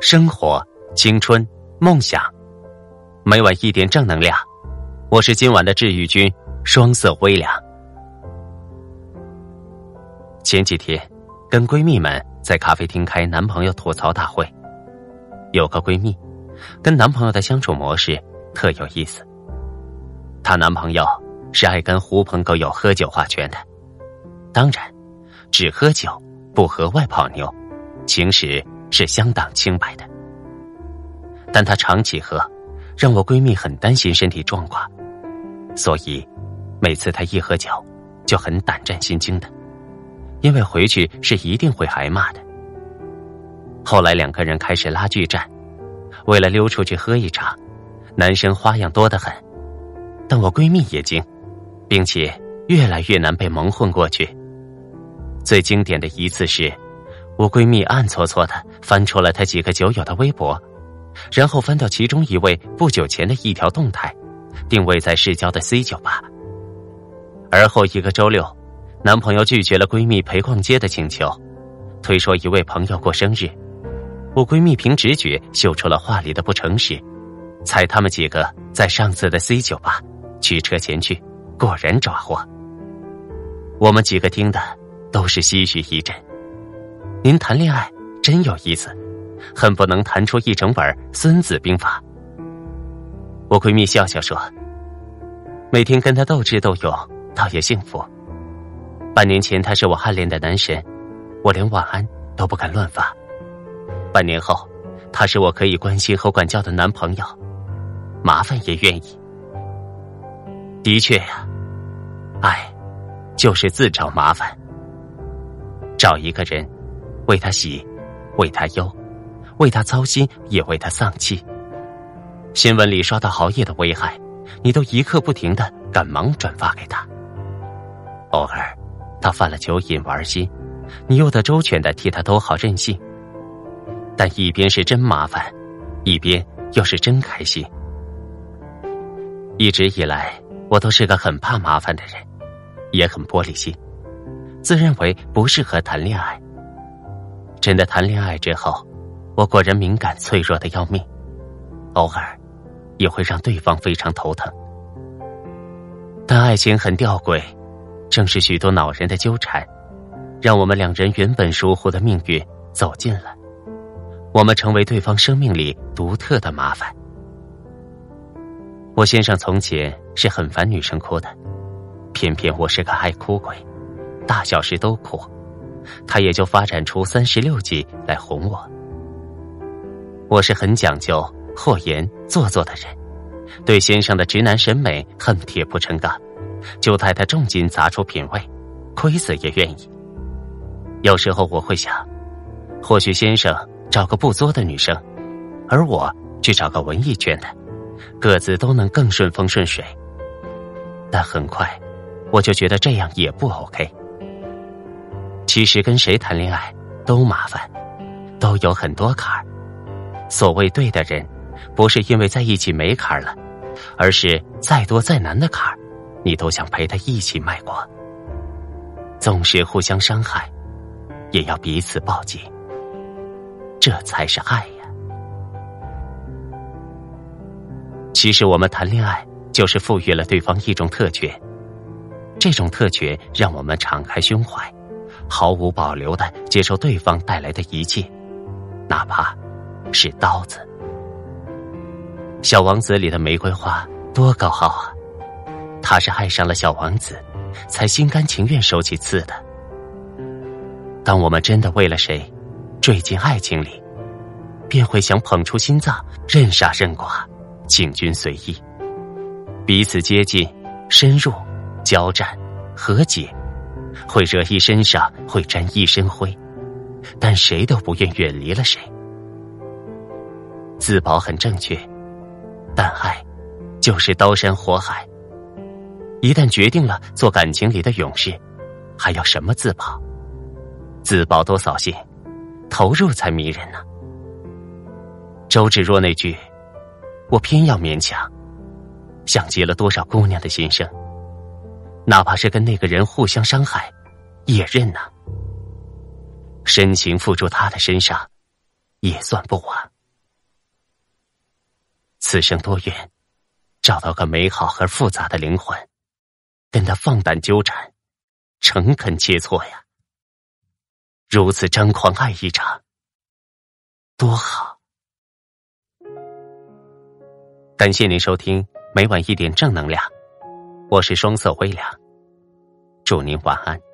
生活、青春、梦想，每晚一点正能量。我是今晚的治愈君，双色微凉。前几天，跟闺蜜们在咖啡厅开男朋友吐槽大会，有个闺蜜跟男朋友的相处模式特有意思。她男朋友是爱跟狐朋狗友喝酒划拳的，当然，只喝酒不喝外泡妞，情史。是相当清白的，但他长期喝，让我闺蜜很担心身体状况，所以每次他一喝酒，就很胆战心惊的，因为回去是一定会挨骂的。后来两个人开始拉锯战，为了溜出去喝一场，男生花样多得很，但我闺蜜也精，并且越来越难被蒙混过去。最经典的一次是。我闺蜜暗搓搓的翻出了她几个酒友的微博，然后翻到其中一位不久前的一条动态，定位在市郊的 C 酒吧。而后一个周六，男朋友拒绝了闺蜜陪逛街的请求，推说一位朋友过生日。我闺蜜凭直觉嗅出了话里的不诚实，猜他们几个在上次的 C 酒吧，驱车前去，果然抓获。我们几个听的都是唏嘘一阵。您谈恋爱真有意思，恨不能谈出一整本《孙子兵法》。我闺蜜笑笑说：“每天跟他斗智斗勇，倒也幸福。半年前他是我暗恋的男神，我连晚安都不敢乱发；半年后，他是我可以关心和管教的男朋友，麻烦也愿意。的确呀，爱就是自找麻烦，找一个人。”为他喜，为他忧，为他操心，也为他丧气。新闻里刷到熬夜的危害，你都一刻不停的赶忙转发给他。偶尔，他犯了酒瘾玩心，你又得周全的替他兜好任性。但一边是真麻烦，一边又是真开心。一直以来，我都是个很怕麻烦的人，也很玻璃心，自认为不适合谈恋爱。真的谈恋爱之后，我果然敏感脆弱的要命，偶尔也会让对方非常头疼。但爱情很吊诡，正是许多恼人的纠缠，让我们两人原本疏忽的命运走近了，我们成为对方生命里独特的麻烦。我先生从前是很烦女生哭的，偏偏我是个爱哭鬼，大小事都哭。他也就发展出三十六计来哄我。我是很讲究、厚颜、做作的人，对先生的直男审美恨铁不成钢，就带他重金砸出品味，亏死也愿意。有时候我会想，或许先生找个不作的女生，而我去找个文艺圈的，各自都能更顺风顺水。但很快，我就觉得这样也不 OK。其实跟谁谈恋爱都麻烦，都有很多坎儿。所谓对的人，不是因为在一起没坎儿了，而是再多再难的坎儿，你都想陪他一起迈过。纵使互相伤害，也要彼此抱紧。这才是爱呀！其实我们谈恋爱，就是赋予了对方一种特权，这种特权让我们敞开胸怀。毫无保留的接受对方带来的一切，哪怕是刀子。小王子里的玫瑰花多高傲啊！他是爱上了小王子，才心甘情愿收起刺的。当我们真的为了谁坠进爱情里，便会想捧出心脏，任杀任剐，请君随意。彼此接近、深入、交战、和解。会惹一身伤，会沾一身灰，但谁都不愿远离了谁。自保很正确，但爱就是刀山火海。一旦决定了做感情里的勇士，还要什么自保？自保多扫兴，投入才迷人呢。周芷若那句“我偏要勉强”，像极了多少姑娘的心声。哪怕是跟那个人互相伤害，也认呐。深情付诸他的身上，也算不枉。此生多愿找到个美好而复杂的灵魂，跟他放胆纠缠，诚恳切磋呀。如此张狂爱一场，多好！感谢您收听每晚一点正能量，我是双色微凉，祝您晚安。